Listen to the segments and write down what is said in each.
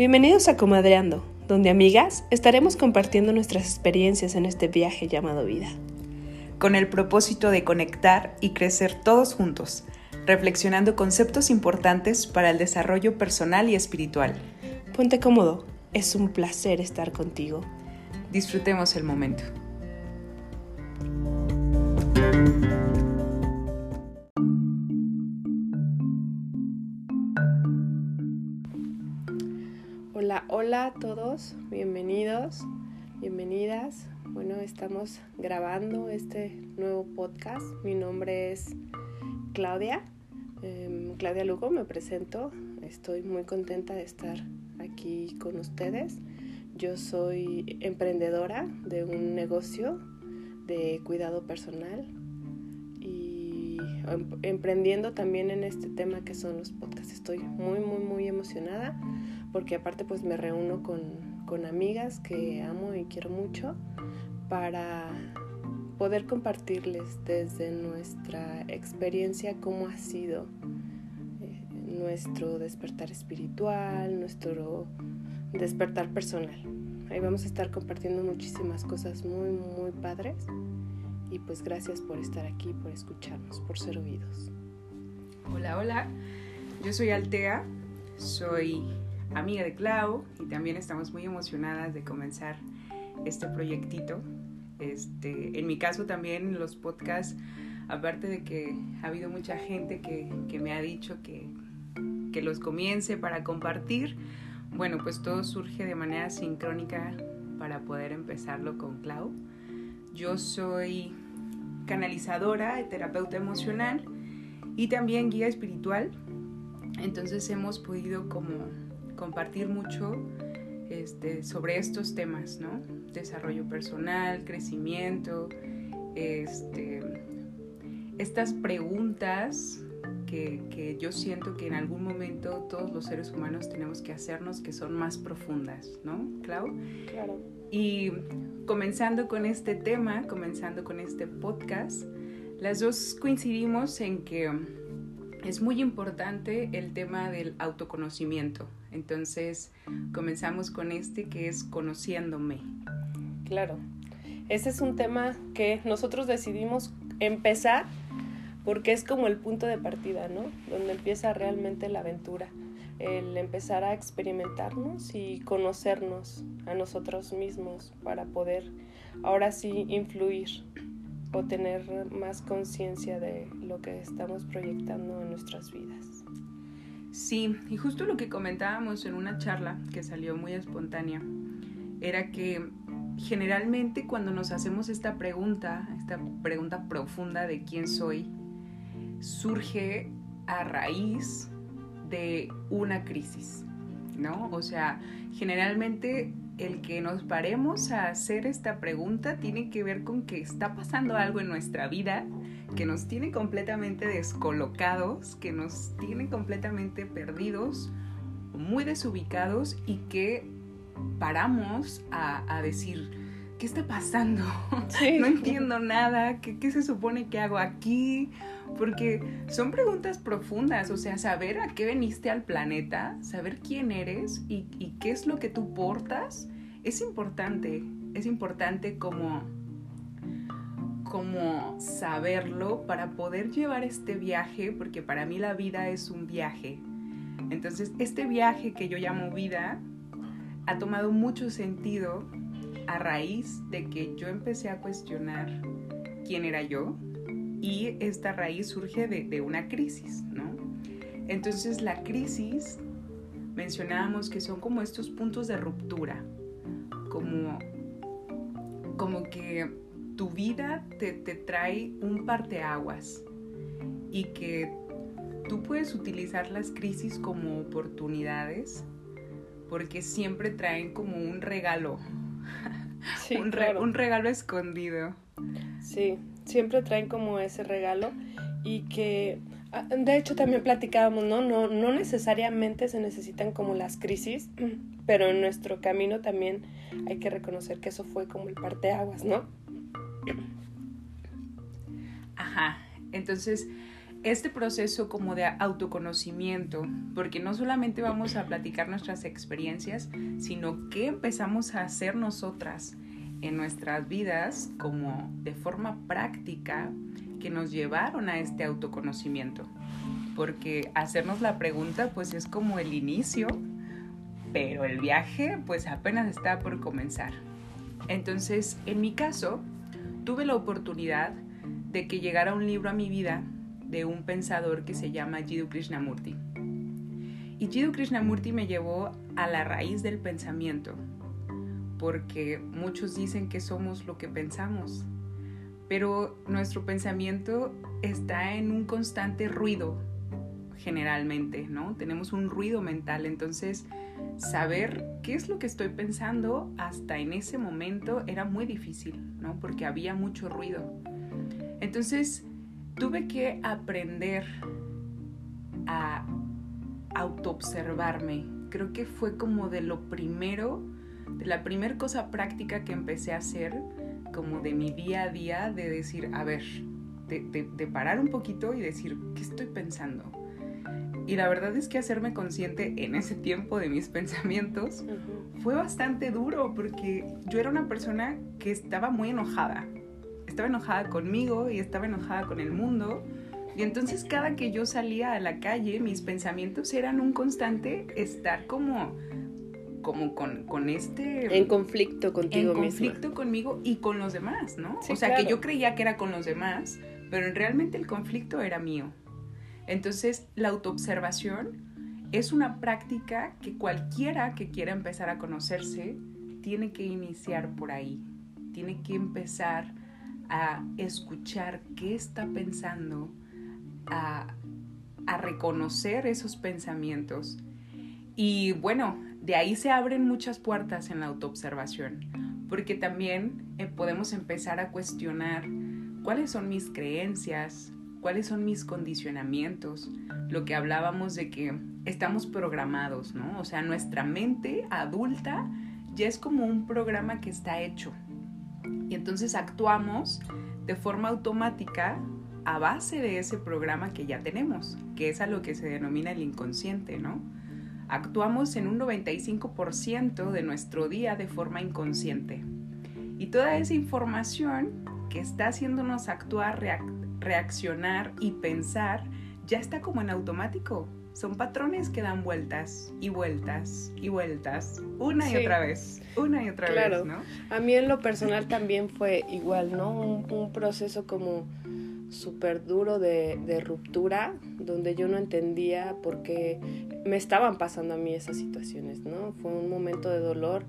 Bienvenidos a Comadreando, donde amigas estaremos compartiendo nuestras experiencias en este viaje llamado vida. Con el propósito de conectar y crecer todos juntos, reflexionando conceptos importantes para el desarrollo personal y espiritual. Ponte cómodo, es un placer estar contigo. Disfrutemos el momento. Hola, hola a todos, bienvenidos, bienvenidas. Bueno, estamos grabando este nuevo podcast. Mi nombre es Claudia, em, Claudia Lugo, me presento. Estoy muy contenta de estar aquí con ustedes. Yo soy emprendedora de un negocio de cuidado personal y em, emprendiendo también en este tema que son los podcasts. Estoy muy, muy, muy emocionada porque aparte pues me reúno con, con amigas que amo y quiero mucho para poder compartirles desde nuestra experiencia cómo ha sido eh, nuestro despertar espiritual, nuestro despertar personal. Ahí vamos a estar compartiendo muchísimas cosas muy, muy padres. Y pues gracias por estar aquí, por escucharnos, por ser oídos. Hola, hola. Yo soy Altea, soy amiga de Clau y también estamos muy emocionadas de comenzar este proyectito. Este, en mi caso también los podcasts, aparte de que ha habido mucha gente que, que me ha dicho que, que los comience para compartir, bueno, pues todo surge de manera sincrónica para poder empezarlo con Clau. Yo soy canalizadora, terapeuta emocional y también guía espiritual. Entonces hemos podido como compartir mucho este, sobre estos temas, ¿no? Desarrollo personal, crecimiento, este, estas preguntas que, que, yo siento que en algún momento todos los seres humanos tenemos que hacernos que son más profundas, ¿no, Clau? Claro. Y comenzando con este tema, comenzando con este podcast, las dos coincidimos en que es muy importante el tema del autoconocimiento. Entonces, comenzamos con este que es conociéndome. Claro. Ese es un tema que nosotros decidimos empezar porque es como el punto de partida, ¿no? Donde empieza realmente la aventura. El empezar a experimentarnos y conocernos a nosotros mismos para poder ahora sí influir o tener más conciencia de lo que estamos proyectando en nuestras vidas. Sí, y justo lo que comentábamos en una charla que salió muy espontánea, era que generalmente cuando nos hacemos esta pregunta, esta pregunta profunda de quién soy, surge a raíz de una crisis, ¿no? O sea, generalmente el que nos paremos a hacer esta pregunta tiene que ver con que está pasando algo en nuestra vida que nos tiene completamente descolocados, que nos tiene completamente perdidos, muy desubicados y que paramos a, decir, ¿qué está pasando? no entiendo nada, ¿Qué, ¿qué se supone que hago aquí? Porque son preguntas profundas, o sea, saber a qué veniste al planeta, saber quién eres y, y qué es lo que tú portas, es importante, es importante como como saberlo para poder llevar este viaje, porque para mí la vida es un viaje. Entonces, este viaje que yo llamo vida ha tomado mucho sentido a raíz de que yo empecé a cuestionar quién era yo y esta raíz surge de, una crisis, ¿no? Entonces, la crisis mencionábamos que son como estos puntos de ruptura, como, como que tu vida te, te trae un parteaguas y que tú puedes utilizar las crisis como oportunidades porque siempre traen como un regalo, un, un regalo escondido. Sí, siempre traen como ese regalo y que ah, de hecho también platicábamos, ¿no? No, no necesariamente se necesitan como las crisis, pero en nuestro camino también hay que reconocer que eso fue como el parteaguas, ¿no? Ajá, entonces este proceso como de autoconocimiento, porque no solamente vamos a platicar nuestras experiencias, sino que empezamos a hacer nosotras en nuestras vidas como de forma práctica que nos llevaron a este autoconocimiento. Porque hacernos la pregunta pues es como el inicio, pero el viaje pues apenas está por comenzar. Entonces, en mi caso, tuve la oportunidad de que llegara un libro a mi vida de un pensador que se llama Jiddu Krishnamurti. Y Jiddu Krishnamurti me llevó a la raíz del pensamiento, porque muchos dicen que somos lo que pensamos, pero nuestro pensamiento está en un constante ruido, generalmente, ¿no? Tenemos un ruido mental, entonces saber qué es lo que estoy pensando hasta en ese momento era muy difícil, ¿no? Porque había mucho ruido. Entonces, tuve que aprender a autoobservarme. Creo que fue como de lo primero, de la primera cosa práctica que empecé a hacer, como de mi día a día, de decir, a ver, de, parar un poquito y decir, ¿qué estoy pensando? Y la verdad es que hacerme consciente en ese tiempo de mis pensamientos fue bastante duro porque yo era una persona que estaba muy enojada estaba enojada conmigo y estaba enojada con el mundo. Y entonces cada que yo salía a la calle, mis pensamientos eran un constante estar como como con, con este... En conflicto contigo En conflicto conmigo y con los demás, ¿no? o sea, que yo creía que era con los demás, pero realmente el conflicto era mío. Entonces, la autoobservación es una práctica que cualquiera que quiera empezar a conocerse tiene que iniciar por ahí. Tiene que empezar a escuchar qué está pensando, a, reconocer esos pensamientos. Y bueno, de ahí se abren muchas puertas en la autoobservación, porque también eh, podemos empezar a cuestionar cuáles son mis creencias, cuáles son mis condicionamientos, lo que hablábamos de que estamos programados, ¿no? O sea, nuestra mente adulta ya es como un programa que está hecho, y entonces actuamos de forma automática a base de ese programa que ya tenemos, que es a lo que se denomina el inconsciente, ¿no? Actuamos en un 95% de nuestro día de forma inconsciente. Y toda esa información que está haciéndonos actuar, reaccionar y pensar ya está como en automático. Son patrones que dan vueltas y vueltas y vueltas, una y otra vez, una y otra vez, ¿no? A mí en lo personal también fue igual, ¿no? Un, proceso como súper duro de, ruptura, donde yo no entendía por qué me estaban pasando a mí esas situaciones, ¿no? Fue un momento de dolor,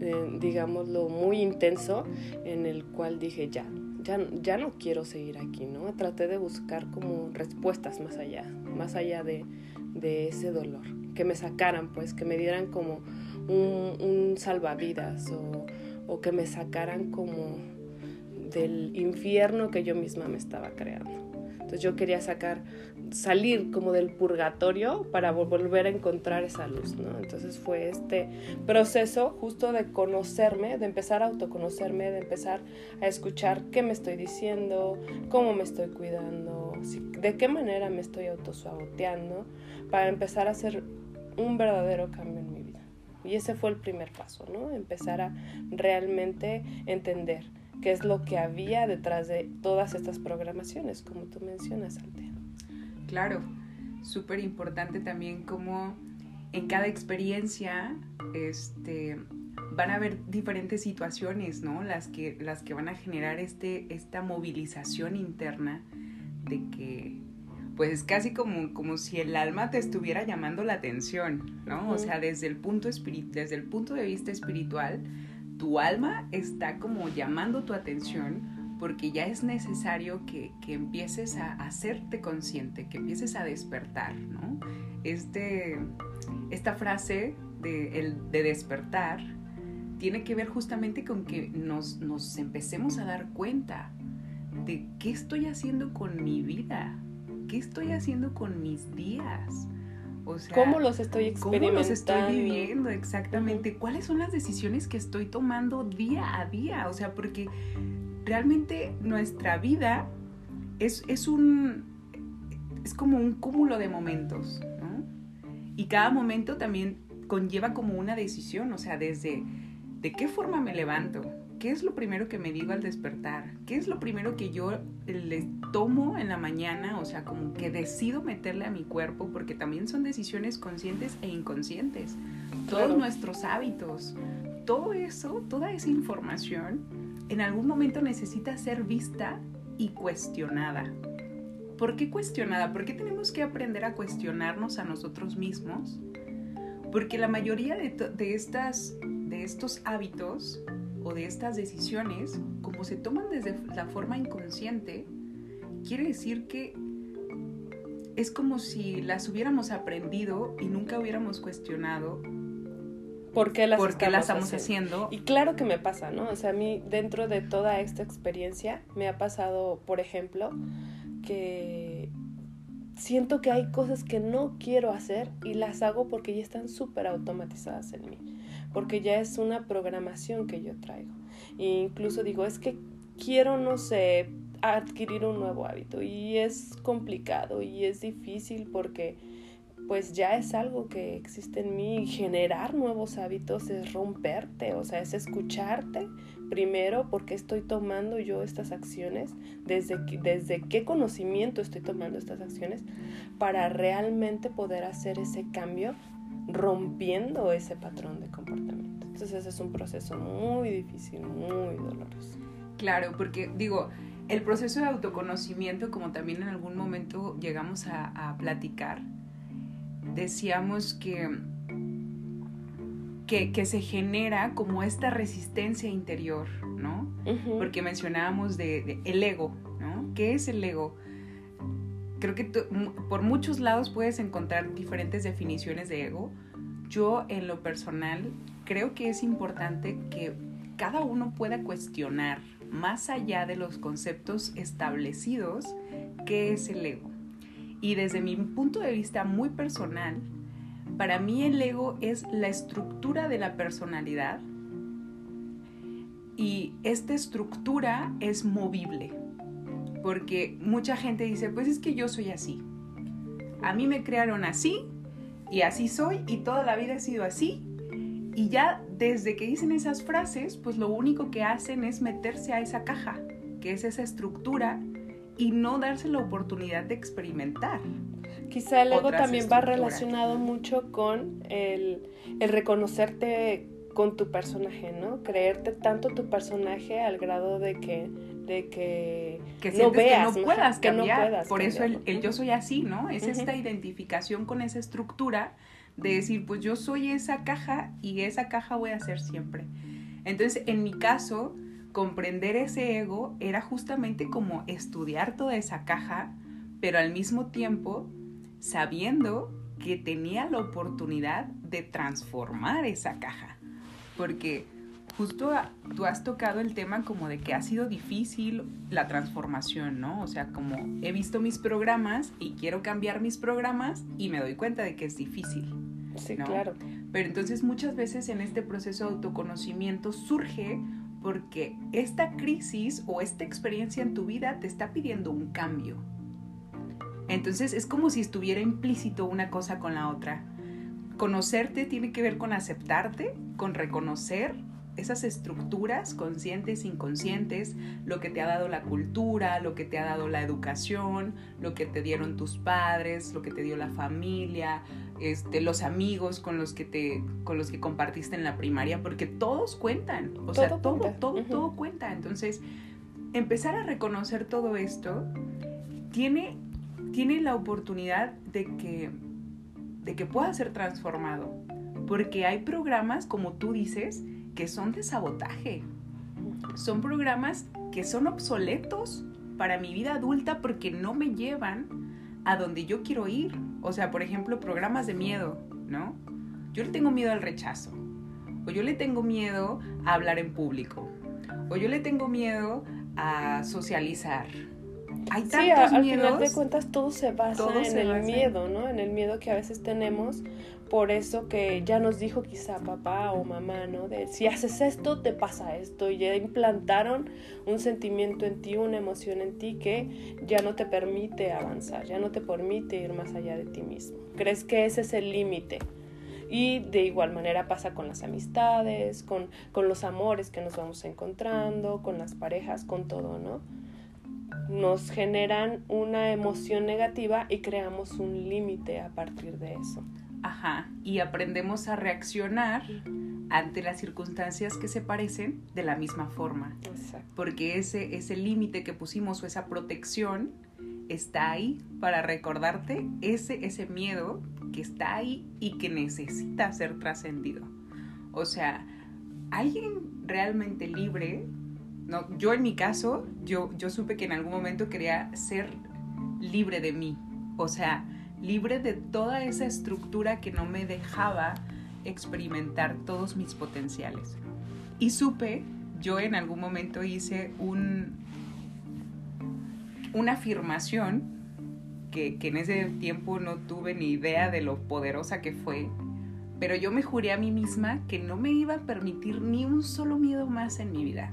eh, digámoslo, muy intenso, en el cual dije, ya, ya, ya no quiero seguir aquí, ¿no? Traté de buscar como respuestas más allá, más allá de, de ese dolor, que me sacaran, pues, que me dieran como un, salvavidas o, o, que me sacaran como del infierno que yo misma me estaba creando. Entonces yo quería sacar, salir como del purgatorio para volver a encontrar esa luz, ¿no? Entonces fue este proceso justo de conocerme, de empezar a autoconocerme, de empezar a escuchar qué me estoy diciendo, cómo me estoy cuidando, de qué manera me estoy autosuaboteando, para empezar a hacer un verdadero cambio en mi vida. Y ese fue el primer paso, ¿no? Empezar a realmente entender qué es lo que había detrás de todas estas programaciones, como tú mencionas, Altea. Claro, súper importante también como en cada experiencia este, van a haber diferentes situaciones, ¿no? Las que, las que van a generar este, esta movilización interna de que pues es casi como, como si el alma te estuviera llamando la atención, ¿no? O sea, desde el, punto desde el punto de vista espiritual, tu alma está como llamando tu atención porque ya es necesario que, empieces a hacerte consciente, que empieces a despertar, ¿no? Este, esta frase de, el, de despertar tiene que ver justamente con que nos, nos empecemos a dar cuenta de qué estoy haciendo con mi vida, ¿qué estoy haciendo con mis días? O sea, ¿Cómo los estoy experimentando? ¿Cómo los estoy viviendo exactamente? ¿Cuáles son las decisiones que estoy tomando día a día? O sea, porque realmente nuestra vida es, es un... es como un cúmulo de momentos, ¿no? Y cada momento también conlleva como una decisión, o sea, desde de qué forma me levanto, qué es lo primero que me digo al despertar, qué es lo primero que yo le tomo en la mañana, o sea, como que decido meterle a mi cuerpo, porque también son decisiones conscientes e inconscientes. Todos nuestros hábitos, todo eso, toda esa información, en algún momento necesita ser vista y cuestionada. ¿Por qué cuestionada? ¿Por qué tenemos que aprender a cuestionarnos a nosotros mismos? Porque la mayoría de, estas, de estos hábitos o de estas decisiones, como se toman desde la forma inconsciente, quiere decir que es como si las hubiéramos aprendido y nunca hubiéramos cuestionado por qué las, estamos, haciendo? Y claro que me pasa, ¿no? O sea, a mí dentro de toda esta experiencia me ha pasado, por ejemplo, que siento que hay cosas que no quiero hacer y las hago porque ya están súper automatizadas en mí, porque ya es una programación que yo traigo. E incluso digo, es que quiero, no sé, adquirir un nuevo hábito y es complicado y es difícil porque pues ya es algo que existe en mí. Generar nuevos hábitos es romperte, o sea, es escucharte primero porque estoy tomando yo estas acciones, desde, desde qué conocimiento estoy tomando estas acciones para realmente poder hacer ese cambio rompiendo ese patrón de comportamiento. Entonces ese es un proceso muy difícil, muy doloroso. Claro, porque digo, el proceso de autoconocimiento, como también en algún momento llegamos a, a platicar, decíamos que, que, se genera como esta resistencia interior, ¿no? Porque mencionábamos de, el ego, ¿no? ¿Qué es el ego? Creo que por muchos lados puedes encontrar diferentes definiciones de ego. Yo en lo personal creo que es importante que cada uno pueda cuestionar más allá de los conceptos establecidos qué es el ego. Y desde mi punto de vista muy personal, para mí el ego es la estructura de la personalidad y esta estructura es movible. Porque mucha gente dice, pues es que yo soy así. A mí me crearon así y así soy y toda la vida he sido así. Y ya desde que dicen esas frases, pues lo único que hacen es meterse a esa caja, que es esa estructura y no darse la oportunidad de experimentar. Quizá el ego también va relacionado mucho con el, el, reconocerte con tu personaje, ¿no? Creerte tanto tu personaje al grado de que de que, no veas, que no puedas que no puedas Por eso el, el, yo soy así, ¿no? Es esta identificación con esa estructura de decir, pues yo soy esa caja y esa caja voy a ser siempre. Entonces, en mi caso, comprender ese ego era justamente como estudiar toda esa caja, pero al mismo tiempo sabiendo que tenía la oportunidad de transformar esa caja. Porque justo tú has tocado el tema como de que ha sido difícil la transformación, ¿no? O sea, como he visto mis programas y quiero cambiar mis programas y me doy cuenta de que es difícil. Sí, claro. Pero entonces muchas veces en este proceso de autoconocimiento surge porque esta crisis o esta experiencia en tu vida te está pidiendo un cambio. Entonces es como si estuviera implícito una cosa con la otra. Conocerte tiene que ver con aceptarte, con reconocer esas estructuras conscientes, inconscientes, lo que te ha dado la cultura, lo que te ha dado la educación, lo que te dieron tus padres, lo que te dio la familia, este, los amigos con los que te, con los que compartiste en la primaria, porque todos cuentan, o sea, todo, todo, todo cuenta. Entonces, empezar a reconocer todo esto tiene, tiene la oportunidad de que, de que pueda ser transformado, porque hay programas, como tú dices, que son de sabotaje. Son programas que son obsoletos para mi vida adulta porque no me llevan a donde yo quiero ir. O sea, por ejemplo, programas de miedo, ¿no? Yo le tengo miedo al rechazo. O yo le tengo miedo a hablar en público. O yo le tengo miedo a socializar. hay sí, al final de cuentas todo se basa en el miedo, ¿no? En el miedo que a veces tenemos por eso que ya nos dijo quizá papá o mamá, ¿no? Si haces esto, te pasa esto. Y ya implantaron un sentimiento en ti, una emoción en ti que ya no te permite avanzar, ya no te permite ir más allá de ti mismo. Crees que ese es el límite. Y de igual manera pasa con las amistades, con, con los amores que nos vamos encontrando, con las parejas, con todo, ¿no? nos generan una emoción negativa y creamos un límite a partir de eso. Ajá, y aprendemos a reaccionar ante las circunstancias que se parecen de la misma forma. Exacto. Porque ese, ese límite que pusimos o esa protección está ahí para recordarte ese, ese miedo que está ahí y que necesita ser trascendido. O sea, alguien realmente libre no, yo en mi caso, yo, yo supe que en algún momento quería ser libre de mí, o sea, libre de toda esa estructura que no me dejaba experimentar todos mis potenciales. Y supe, yo en algún momento hice un, una afirmación que, que en ese tiempo no tuve ni idea de lo poderosa que fue, pero yo me juré a mí misma que no me iba a permitir ni un solo miedo más en mi vida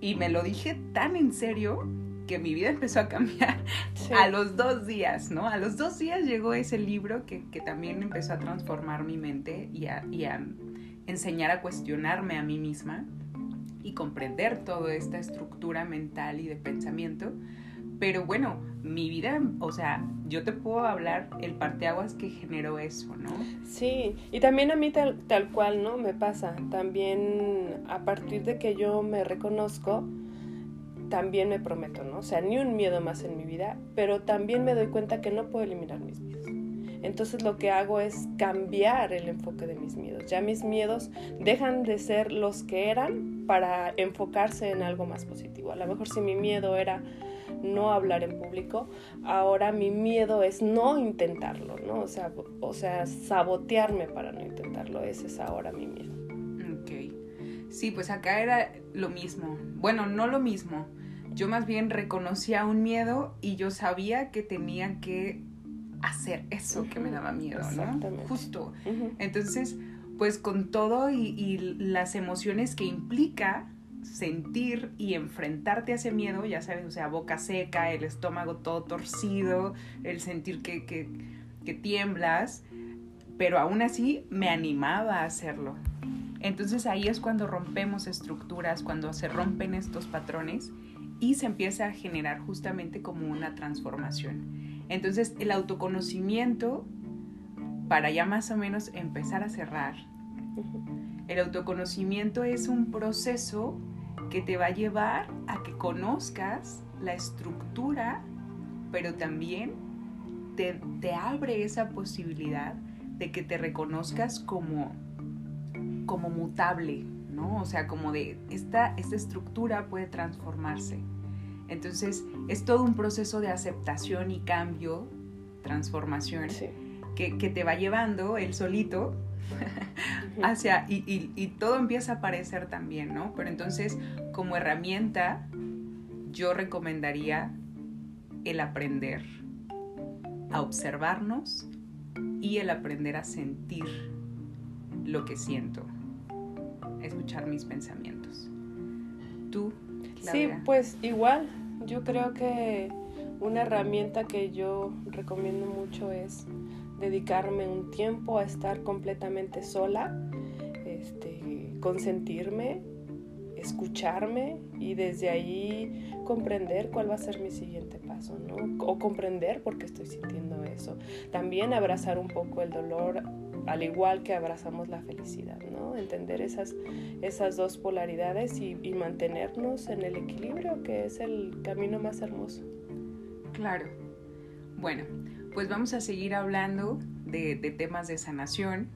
y me lo dije tan en serio que mi vida empezó a cambiar a los dos días, ¿no? A los dos días llegó ese libro que, también empezó a transformar mi mente y a, y a enseñar a cuestionarme a mí misma y comprender toda esta estructura mental y de pensamiento pero bueno, mi vida, o sea, yo te puedo hablar el parteaguas que generó eso, ¿no? Sí, y también a mí tal, tal cual, ¿no? Me pasa. También a partir de que yo me reconozco, también me prometo, ¿no? O sea, ni un miedo más en mi vida, pero también me doy cuenta que no puedo eliminar mis miedos. Entonces lo que hago es cambiar el enfoque de mis miedos. Ya mis miedos dejan de ser los que eran para enfocarse en algo más positivo. A lo mejor si mi miedo era no hablar en público, ahora mi miedo es no intentarlo, ¿no? O sea, o sea, sabotearme para no intentarlo, ese es ahora mi miedo. Ok. Sí, pues acá era lo mismo. Bueno, no lo mismo. Yo más bien reconocía un miedo y yo sabía que tenía que hacer eso que me daba miedo, ¿no? Justo. Entonces, pues con todo y, y las emociones que implica, sentir y enfrentarte a ese miedo, ya sabes, o sea, boca seca, el estómago todo torcido, el sentir que, que, que tiemblas, pero aún así me animaba a hacerlo. Entonces ahí es cuando rompemos estructuras, cuando se rompen estos patrones y se empieza a generar justamente como una transformación. Entonces el autoconocimiento, para ya más o menos empezar a cerrar, el autoconocimiento es un proceso que te va a llevar a que conozcas la estructura, pero también te, abre esa posibilidad de que te reconozcas como, como mutable, ¿no? O sea, como de esta, esta estructura puede transformarse. Entonces, es todo un proceso de aceptación y cambio, transformación, que, que, te va llevando el solito hacia, y, todo empieza a aparecer también, ¿no? Pero entonces, como herramienta, yo recomendaría el aprender a observarnos y el aprender a sentir lo que siento, escuchar mis pensamientos. ¿Tú? Sí, pues igual, yo creo que una herramienta que yo recomiendo mucho es dedicarme un tiempo a estar completamente sola, este, consentirme, escucharme y desde ahí comprender cuál va a ser mi siguiente paso, ¿no? O comprender por qué estoy sintiendo eso. También abrazar un poco el dolor al igual que abrazamos la felicidad, ¿no? Entender esas, esas dos polaridades y, y mantenernos en el equilibrio, que es el camino más hermoso. Claro. Bueno, pues vamos a seguir hablando de, temas de sanación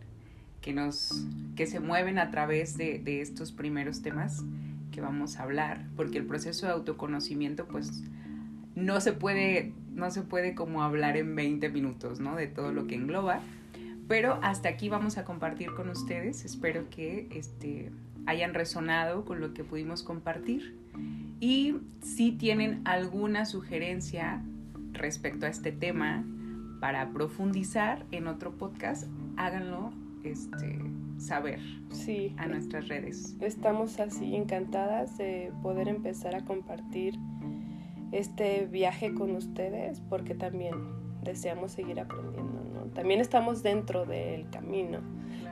que, nos, que se mueven a través de, estos primeros temas que vamos a hablar, porque el proceso de autoconocimiento pues no se puede, no se puede como hablar en 20 minutos, ¿no? De todo lo que engloba. Pero hasta aquí vamos a compartir con ustedes. Espero que este, hayan resonado con lo que pudimos compartir Y si tienen alguna sugerencia respecto a este tema para profundizar en otro podcast, háganlo este, saber sí. a nuestras redes. Estamos así encantadas de poder empezar a compartir este viaje con ustedes porque también deseamos seguir aprendiendo. También estamos dentro del camino,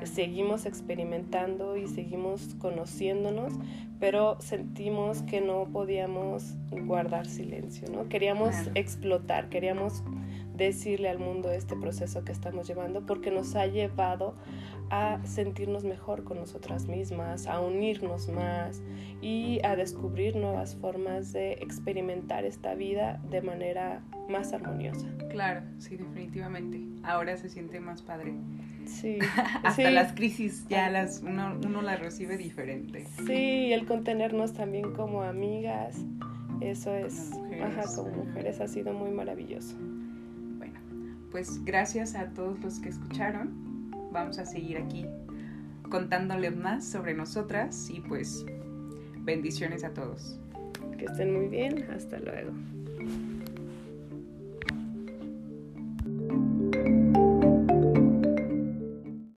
seguimos experimentando y seguimos conociéndonos, pero sentimos que no podíamos guardar silencio, ¿no? Queríamos explotar, queríamos decirle al mundo este proceso que estamos llevando porque nos ha llevado a sentirnos mejor con nosotras mismas, a unirnos más y a descubrir nuevas formas de experimentar esta vida de manera más armoniosa. Claro, sí, definitivamente. Ahora se siente más padre. Sí. Hasta las crisis ya las uno, uno las recibe diferente. Sí, el contenernos también como amigas, eso es, ajá, como mujeres ha sido muy maravilloso pues gracias a todos los que escucharon. Vamos a seguir aquí contándoles más sobre nosotras y pues bendiciones a todos. Que estén muy bien. Hasta luego.